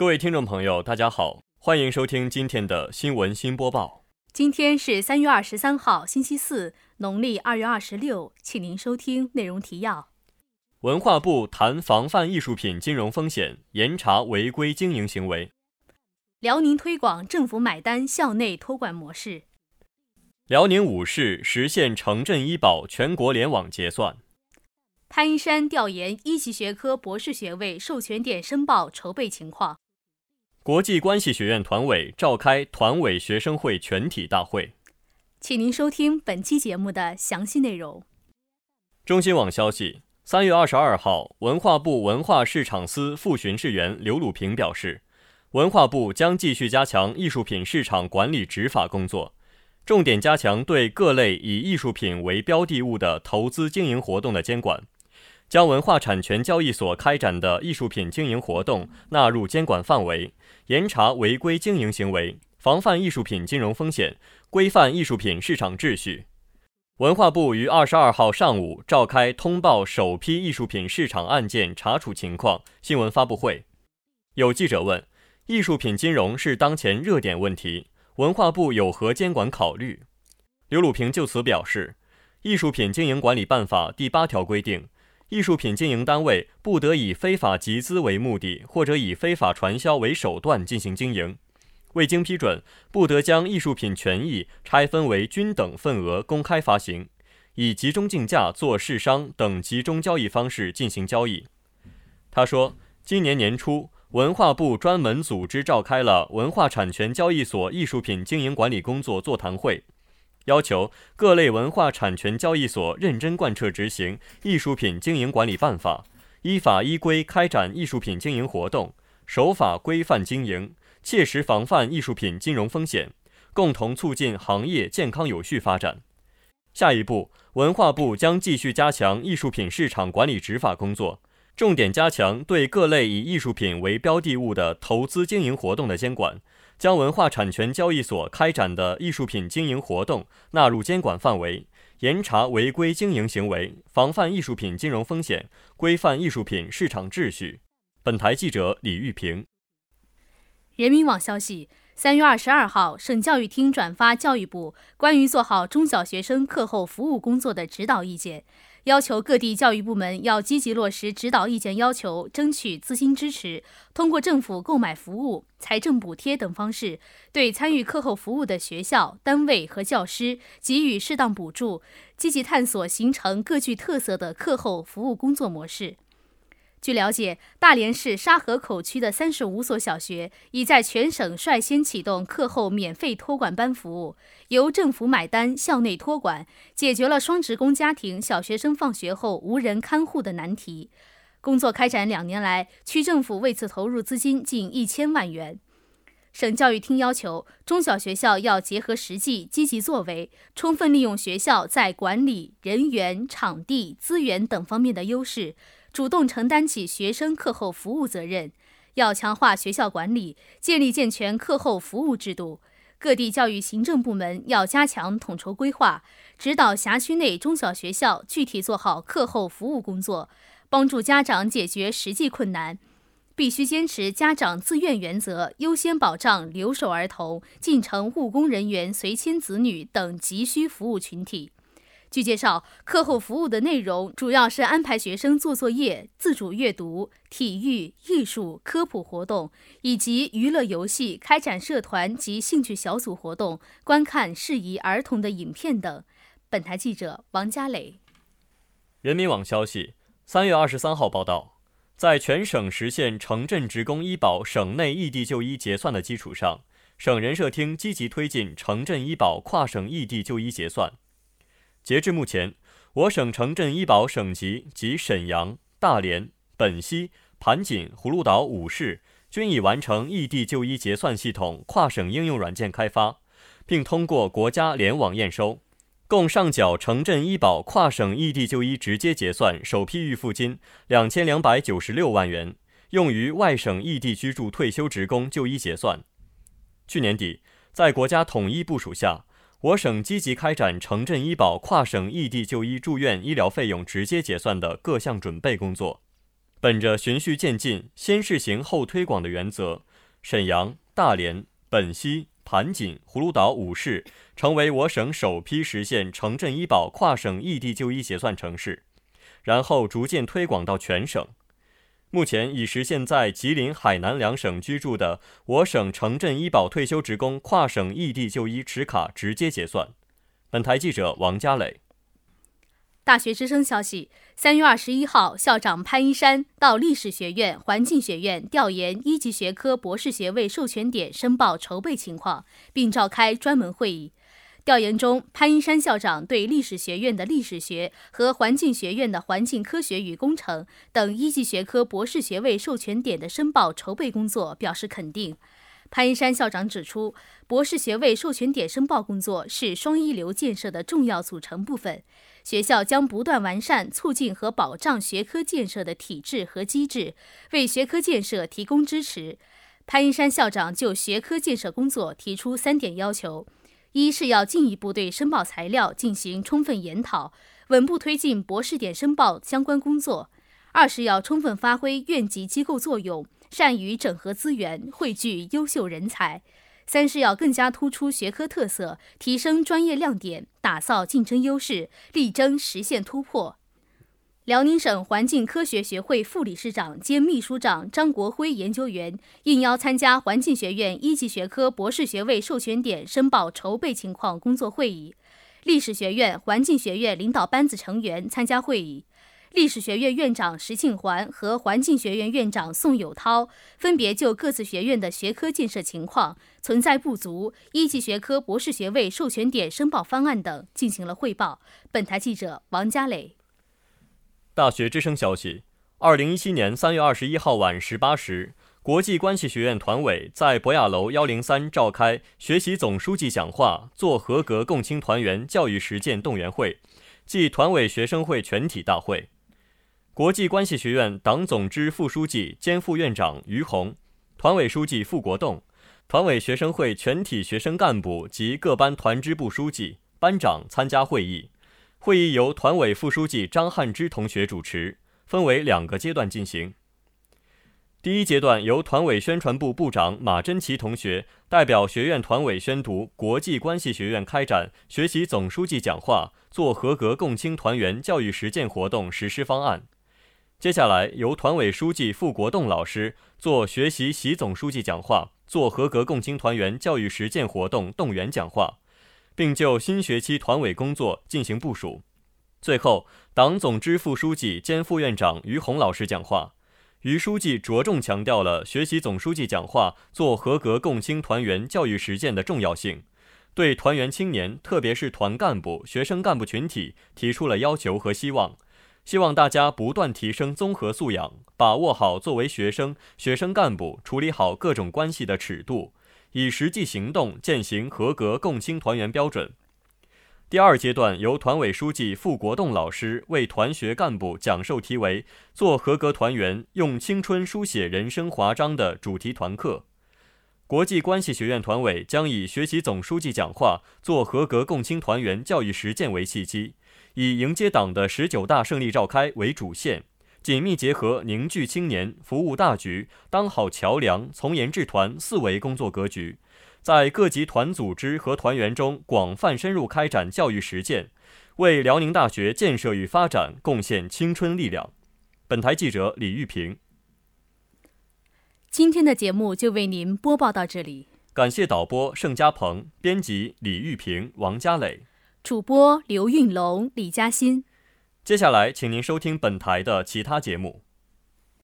各位听众朋友，大家好，欢迎收听今天的新闻新播报。今天是三月二十三号，星期四，农历二月二十六，请您收听内容提要。文化部谈防范艺术品金融风险，严查违规经营行为。辽宁推广政府买单校内托管模式。辽宁五市实现城镇医保全国联网结算。潘一山调研一级学科博士学位授权点申报筹备情况。国际关系学院团委召开团委学生会全体大会。请您收听本期节目的详细内容。中新网消息。三月二十二号，文化部文化市场司副巡视员刘鲁平表示，文化部将继续加强艺术品市场管理执法工作，重点加强对各类以艺术品为标的物的投资经营活动的监管，将文化产权交易所开展的艺术品经营活动纳入监管范围，严查违规经营行为，防范艺术品金融风险，规范艺术品市场秩序。文化部于二十二号上午召开通报首批艺术品市场案件查处情况新闻发布会。有记者问：“艺术品金融是当前热点问题，文化部有何监管考虑？”刘鲁平就此表示：“艺术品经营管理办法第八条规定，艺术品经营单位不得以非法集资为目的，或者以非法传销为手段进行经营。”未经批准，不得将艺术品权益拆分为均等份额公开发行，以集中竞价、做市商等集中交易方式进行交易。他说，今年年初，文化部专门组织召开了文化产权交易所艺术品经营管理工作座谈会，要求各类文化产权交易所认真贯彻执行艺术品经营管理办法，依法依规开展艺术品经营活动，守法规范经营。切实防范艺术品金融风险，共同促进行业健康有序发展。下一步，文化部将继续加强艺术品市场管理执法工作，重点加强对各类以艺术品为标的物的投资经营活动的监管，将文化产权交易所开展的艺术品经营活动纳入监管范围，严查违规经营行为，防范艺术品金融风险，规范艺术品市场秩序。本台记者李玉平。人民网消息，三月二十二号，省教育厅转发教育部关于做好中小学生课后服务工作的指导意见，要求各地教育部门要积极落实指导意见要求，争取资金支持，通过政府购买服务、财政补贴等方式，对参与课后服务的学校、单位和教师给予适当补助，积极探索形成各具特色的课后服务工作模式。据了解，大连市沙河口区的三十五所小学已在全省率先启动课后免费托管班服务，由政府买单校内托管，解决了双职工家庭小学生放学后无人看护的难题。工作开展两年来，区政府为此投入资金近一千万元。省教育厅要求，中小学校要结合实际，积极作为，充分利用学校在管理、人员、场地、资源等方面的优势。主动承担起学生课后服务责任，要强化学校管理，建立健全课后服务制度。各地教育行政部门要加强统筹规划，指导辖区内中小学校具体做好课后服务工作，帮助家长解决实际困难。必须坚持家长自愿原则，优先保障留守儿童、进城务工人员随迁子女等急需服务群体。据介绍，课后服务的内容主要是安排学生做作业、自主阅读、体育、艺术、科普活动，以及娱乐游戏、开展社团及兴趣小组活动、观看适宜儿童的影片等。本台记者王佳磊。人民网消息，三月二十三号报道，在全省实现城镇职工医保省内异地就医结算的基础上，省人社厅积极推进城镇医保跨省异地就医结算。截至目前，我省城镇医保省级及沈阳、大连、本溪、盘锦、葫芦岛五市均已完成异地就医结算系统跨省应用软件开发，并通过国家联网验收，共上缴城镇医保跨省异地就医直接结算首批预付金两千两百九十六万元，用于外省异地居住退休职工就医结算。去年底，在国家统一部署下。我省积极开展城镇医保跨省异地就医住院医疗费用直接结算的各项准备工作，本着循序渐进、先试行后推广的原则，沈阳、大连、本溪、盘锦、葫芦岛五市成为我省首批实现城镇医保跨省异地就医结算城市，然后逐渐推广到全省。目前已实现，在吉林、海南两省居住的我省城镇医保退休职工跨省异地就医持卡直接结算。本台记者王佳磊。大学之声消息：三月二十一号，校长潘一山到历史学院、环境学院调研一级学科博士学位授权点申报筹备情况，并召开专门会议。调研中，潘一山校长对历史学院的历史学和环境学院的环境科学与工程等一级学科博士学位授权点的申报筹备工作表示肯定。潘一山校长指出，博士学位授权点申报工作是双一流建设的重要组成部分，学校将不断完善、促进和保障学科建设的体制和机制，为学科建设提供支持。潘一山校长就学科建设工作提出三点要求。一是要进一步对申报材料进行充分研讨，稳步推进博士点申报相关工作；二是要充分发挥院级机构作用，善于整合资源，汇聚优秀人才；三是要更加突出学科特色，提升专业亮点，打造竞争优势，力争实现突破。辽宁省环境科学学会副理事长兼秘书长张国辉研究员应邀参加环境学院一级学科博士学位授权点申报筹备情况工作会议。历史学院、环境学院领导班子成员参加会议。历史学院院长石庆环和环境学院院长宋友涛分别就各自学院的学科建设情况、存在不足、一级学科博士学位授权点申报方案等进行了汇报。本台记者王佳磊。大学之声消息：二零一七年三月二十一号晚十八时，国际关系学院团委在博雅楼幺零三召开学习总书记讲话做合格共青团员教育实践动员会暨团委学生会全体大会。国际关系学院党总支副书记兼副院长于红，团委书记傅国栋，团委学生会全体学生干部及各班团支部书记、班长参加会议。会议由团委副书记张汉之同学主持，分为两个阶段进行。第一阶段由团委宣传部部长马珍奇同学代表学院团委宣读国际关系学院开展学习总书记讲话做合格共青团员教育实践活动实施方案。接下来由团委书记傅国栋老师做学习习总书记讲话做合格共青团员教育实践活动动员讲话。并就新学期团委工作进行部署。最后，党总支副书记兼副院长于红老师讲话。于书记着重强调了学习总书记讲话做合格共青团员教育实践的重要性，对团员青年，特别是团干部、学生干部群体提出了要求和希望，希望大家不断提升综合素养，把握好作为学生、学生干部处理好各种关系的尺度。以实际行动践行合格共青团员标准。第二阶段由团委书记傅国栋老师为团学干部讲授题为“做合格团员，用青春书写人生华章”的主题团课。国际关系学院团委将以学习总书记讲话做合格共青团员教育实践为契机，以迎接党的十九大胜利召开为主线。紧密结合凝聚青年、服务大局、当好桥梁、从严治团四维工作格局，在各级团组织和团员中广泛深入开展教育实践，为辽宁大学建设与发展贡献青春力量。本台记者李玉平。今天的节目就为您播报到这里，感谢导播盛家鹏，编辑李玉平、王佳磊，主播刘运龙、李嘉欣。接下来，请您收听本台的其他节目。